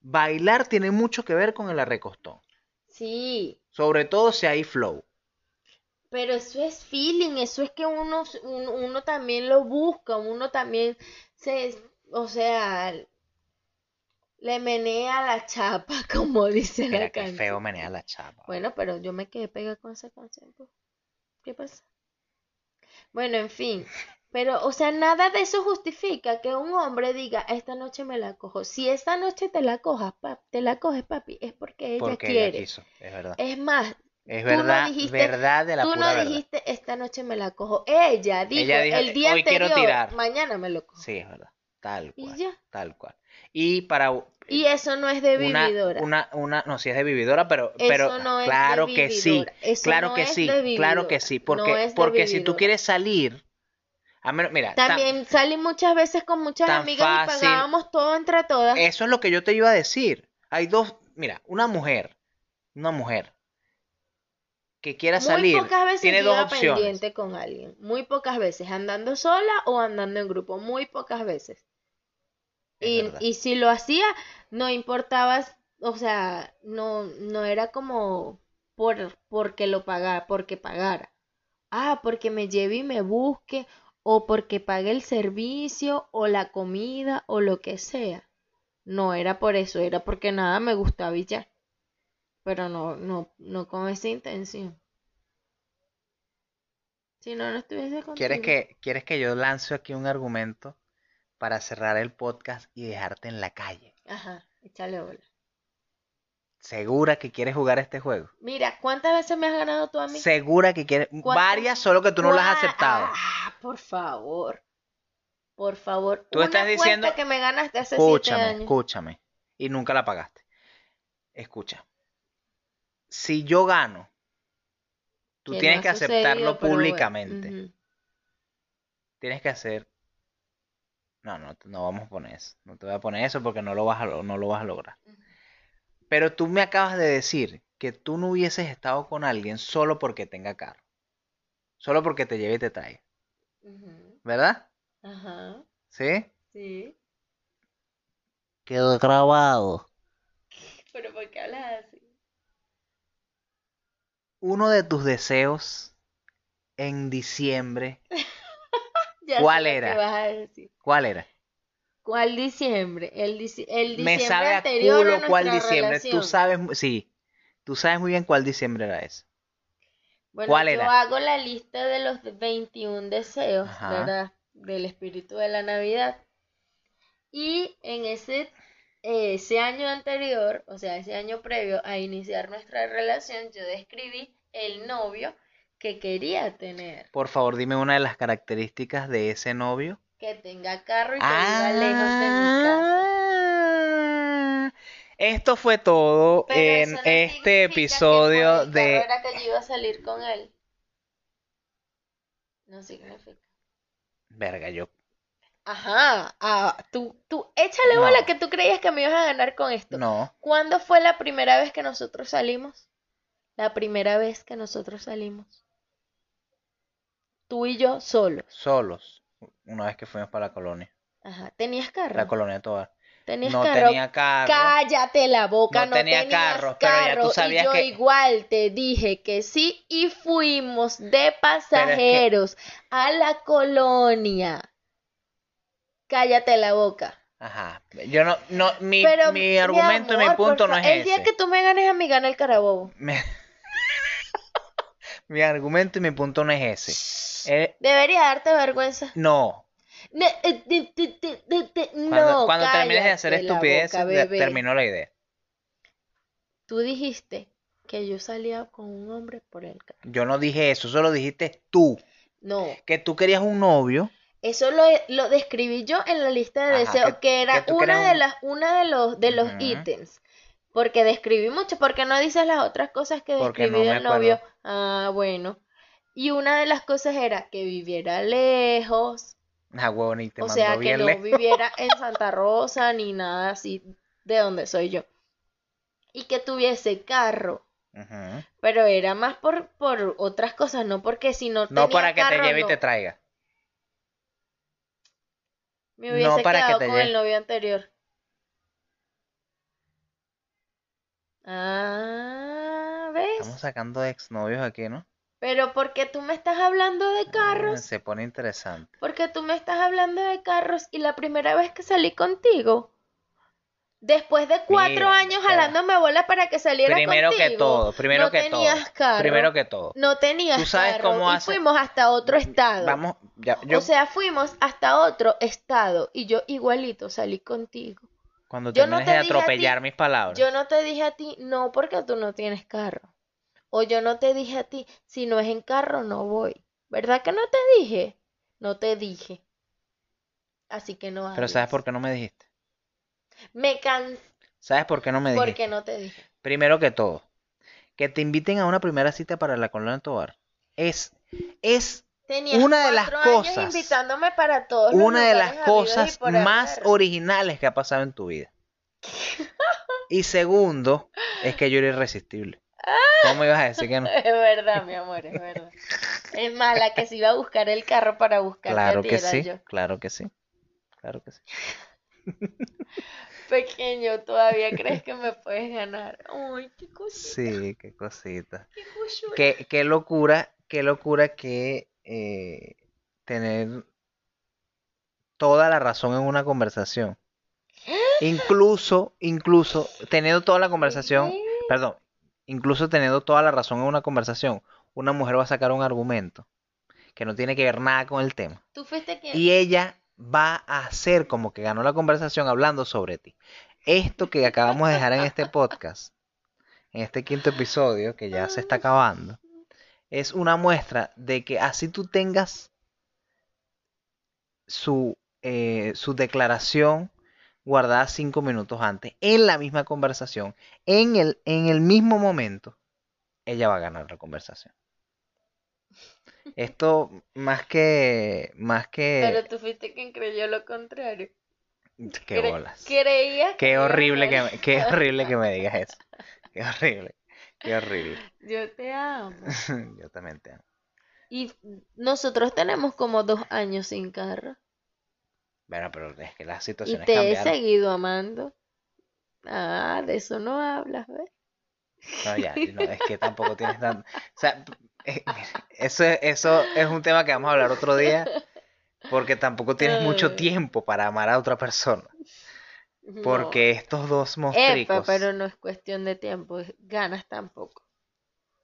Bailar tiene mucho que ver con el arrecostón. sí, Sobre todo si hay flow. pero eso es feeling, eso es que uno, uno, uno también lo busca, uno también se, o sea, le menea la chapa, [laughs] como dice la Mira qué canción. feo menea la chapa. Bueno, pero yo me quedé pegada con esa canción, pues. ¿Qué pasa? Bueno, en fin. Pero, o sea, nada de eso justifica que un hombre diga, esta noche me la cojo. Si esta noche te la cojas, pap- te la coges, papi, es porque ella porque quiere. ella quiso, es verdad. Es más, Es tú no verdad, dijiste- verdad de la tú pura no verdad. dijiste, esta noche me la cojo. Ella dijo, Ella dijo, el día "Hoy quiero anterior, tirar". mañana me lo cojo. Sí, es verdad. Tal Y cual. ya. Tal cual. Y para Y eso no es de vividora. una, una, no, si es de vividora, pero, Eso pero no es de claro que sí. Eso claro no que sí, claro que sí, porque, porque si tú quieres salir, a menos, mira, tan- También salí muchas veces con muchas amigas y pagábamos todo entre todas. eso es lo que yo te iba a decir. Hay dos, mira, una mujer, una mujer que quiera Muy salir, pocas veces tiene dos opciones. pendiente con alguien. Muy pocas veces, andando sola o andando en grupo. Muy pocas veces. Y, y si lo hacía, no importaba, o sea, no, no era como por porque lo pagara, porque pagara. Ah, porque me lleve y me busque, o porque pague el servicio, o la comida, o lo que sea. No era por eso, era porque nada me gustaba y ya. Pero no, no, no con esa intención. Si no, no estuviese ¿Quieres contigo. que, ¿Quieres que yo lance aquí un argumento para cerrar el podcast y dejarte en la calle? Ajá, échale bola. ¿Segura que quieres jugar este juego? Mira, ¿cuántas veces me has ganado tú a mí? Segura que quieres. ¿Cuántas? Varias, solo que tú no las has ¿Cuá- aceptado. Ah, por favor. Por favor. Tú Una estás diciendo- que me ganaste hace siete Escúchame, años. escúchame. Y nunca la pagaste. Escucha. Si yo gano, tú Que tienes no que sucedido, aceptarlo bueno, públicamente. Tienes que hacer. No, no, no vamos a poner eso. No te voy a poner eso porque no lo vas a, no lo vas a lograr. Pero tú me acabas de decir que tú no hubieses estado con alguien solo porque tenga carro. Solo porque te lleve y te traiga. Ujú. ¿Verdad? Ajá, ¿Sí? sí. Quedó grabado. Pero ¿por qué hablas así? uno de tus deseos en diciembre, [laughs] Ya ¿Cuál era? vas a decir. ¿cuál era? ¿Cuál diciembre? El, dici- el Me diciembre sabe a anterior culo a cuál nuestra diciembre. Tú sabes, sí, tú sabes muy bien cuál diciembre era ese. Bueno, ¿Cuál yo era? hago la lista de los 21 deseos, Ajá. ¿verdad? Del espíritu de la Navidad. Y en ese, ese año anterior, o sea, ese año previo a iniciar nuestra relación, yo describí el novio que quería tener. Por favor, dime una de las características de ese novio. Que tenga carro y que viva lejos de mi casa. Ah, Esto fue todo Pero en no este que episodio carro de... era que yo iba a salir con él. No significa. Verga, yo... Ajá, ah, tú, tú, échale No. bola que tú creías que me ibas a ganar con esto. No, ¿Cuándo fue la primera vez que nosotros salimos? La primera vez que nosotros salimos. Tú y yo solos. solos. Una vez que fuimos para la colonia. Ajá, ¿tenías carro? La colonia toda. ¿Tenías No carro? tenía carro. Cállate la boca, No no, tenía tenías carro, pero ya tú carro, sabías y yo que- igual te dije que sí y fuimos de pasajeros a la colonia. Cállate la boca. Ajá. Yo no, no, mi, Pero, mi argumento y mi punto no es El ese. día que tú me ganes a mí, gana el carabobo. Me- mi argumento y mi punto no es ese. Eh, Debería darte vergüenza. no. Ne- eh, de- de- de- de- de- Cuando, no, cuando termines de hacer la boca, bebé. terminó la idea. Tú dijiste que yo salía con un hombre por el carro. Yo no dije eso, eso lo dijiste tú. No, Que tú querías un novio. eso lo, lo describí yo en la lista de Ajá, deseos, que- que, era que una de las, una de los, de los ítems. Porque describí mucho, porque no dices las otras cosas que describí no del novio. Ah, bueno. Y una de las cosas era que viviera lejos, Ah, huevón, y te o sea, que no lejos. viviera en [laughs] Santa Rosa ni nada así de donde soy yo. Y que tuviese carro. Pero era más por, por otras cosas, no porque si no tenía No para que te lleve y no. te traiga. Me No hubiese para que quedado te con lleve. el novio anterior. Ah, ¿ves? Estamos sacando exnovios aquí, ¿no? Pero porque tú me estás hablando de carros, Se pone interesante. porque tú me estás hablando de carros y la primera vez que salí contigo, después de cuatro Mira, años jalándome bola para que saliera Primero que contigo, todo, primero no que tenías todo. carro, Primero que todo. no tenías ¿Tú sabes carro cómo y hace- fuimos hasta otro estado. Vamos, ya, yo O sea, fuimos hasta otro estado y yo igualito salí contigo. Cuando yo no termines te de ti- atropellar mis palabras. Yo no te dije a ti, no, porque tú no tienes carro. O yo no te dije a ti, si no es en carro, no voy. ¿Verdad que no te dije? No te dije. Así que no Pero ¿sabes por qué no me dijiste? Me cansé ¿Sabes por qué no me dijiste? porque no te dije. Primero que todo, que te inviten a una primera cita para la colonia Tobar es, es Tenías Una de las años cosas- invitándome para todos una de las cosas más originales que ha pasado en tu vida. [laughs] Y segundo, es que yo era irresistible. ¿Cómo ibas a decir que no? [laughs] Es verdad, mi amor, es verdad. Es mala que se iba a buscar el carro para buscarte Claro que sí, yo. claro que sí. Claro que sí. [laughs] Pequeño, ¿todavía crees que me puedes ganar? Ay, qué cosita, Sí, qué cosita. qué. Qué, qué locura, qué locura que eh, tener toda la razón en una conversación. Incluso, incluso teniendo toda la conversación, perdón, incluso teniendo toda la razón en una conversación, una mujer va a sacar un argumento que no tiene que ver nada con el tema. Tú fuiste quien. Y ella va a hacer como que ganó la conversación hablando sobre ti. Esto que acabamos de dejar en este podcast, en este quinto episodio que ya se está [laughs] acabando, es una muestra de que así tú tengas su, eh, su declaración guardada cinco minutos antes, en la misma conversación, en el, en el mismo momento, ella va a ganar la conversación. [laughs] Esto más que más que Pero tú fuiste quien creyó lo contrario. qué Cre- bolas. Qué horrible que me, qué horrible que me digas [laughs] eso. Qué horrible. Qué horrible. [laughs] Yo te amo. [laughs] Yo también te amo. Y nosotros tenemos como dos años sin carro. Bueno, pero es que las Y situaciones te he seguido amando. Ah, de eso no hablas, ¿ves? No, ya, [laughs] no, es que tampoco tienes tan... O sea, eh, eso, eso es un tema que vamos a hablar otro día, porque tampoco tienes mucho tiempo para amar a otra persona. No. Porque estos dos monstruos... pero no es cuestión de tiempo, ganas tampoco.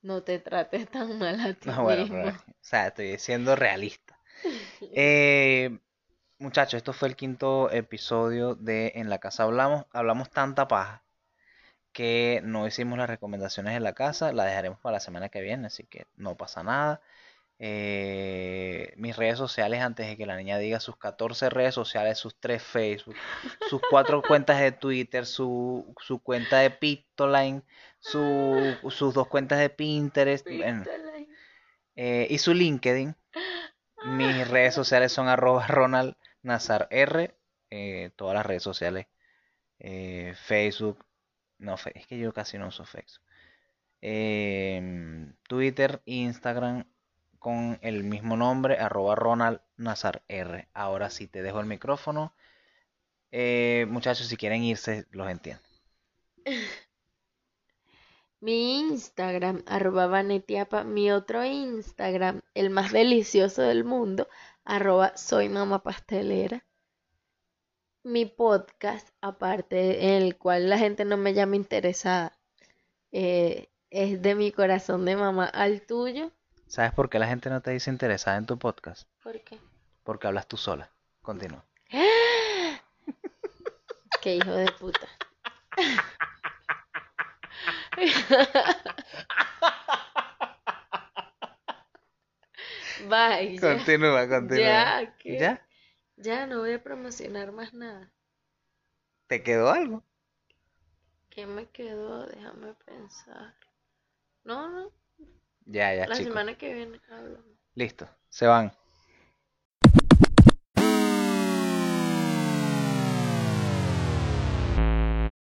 No te trates tan mal a ti [laughs] No, bueno, pero, o sea, estoy siendo realista. [laughs] Eh, muchachos, esto fue el quinto episodio de En la casa hablamos. Hablamos tanta paja que no hicimos las recomendaciones en la casa. La dejaremos para la semana que viene, así que no pasa nada. Eh, mis redes sociales, antes de que la niña diga sus 14 redes sociales, sus 3 Facebook, sus 4 [laughs] cuentas de Twitter, su, su cuenta de Pictoline, su, sus dos cuentas de Pinterest. bueno, eh, y su LinkedIn. Mis redes sociales son arroba Ronald Nazar R. eh, todas las redes sociales. eh, Facebook. No, es que yo casi no uso Facebook. em, Twitter, Instagram con el mismo nombre, arroba Ronald Nazar R. Ahora sí te dejo el micrófono. Eh, muchachos, si quieren irse, los entiendo. [laughs] Mi Instagram, arroba vanetiapa. Mi otro Instagram, el más delicioso del mundo, arroba soy mamá pastelera. Mi podcast, aparte, en el cual la gente no me llama interesada, eh, es de mi corazón de mamá al tuyo. ¿Sabes por qué la gente no te dice interesada en tu podcast? ¿Por qué? Porque hablas tú sola. Continúa. Qué hijo de puta. Bye, ya. Continúa, continúa. Ya, ¿qué? ¿Ya? Ya no voy a promocionar más nada. ¿Te quedó algo? ¿Qué me quedó? Déjame pensar. No, no, Ya, ya, la chicos. semana que viene hablamos. Listo. Se van.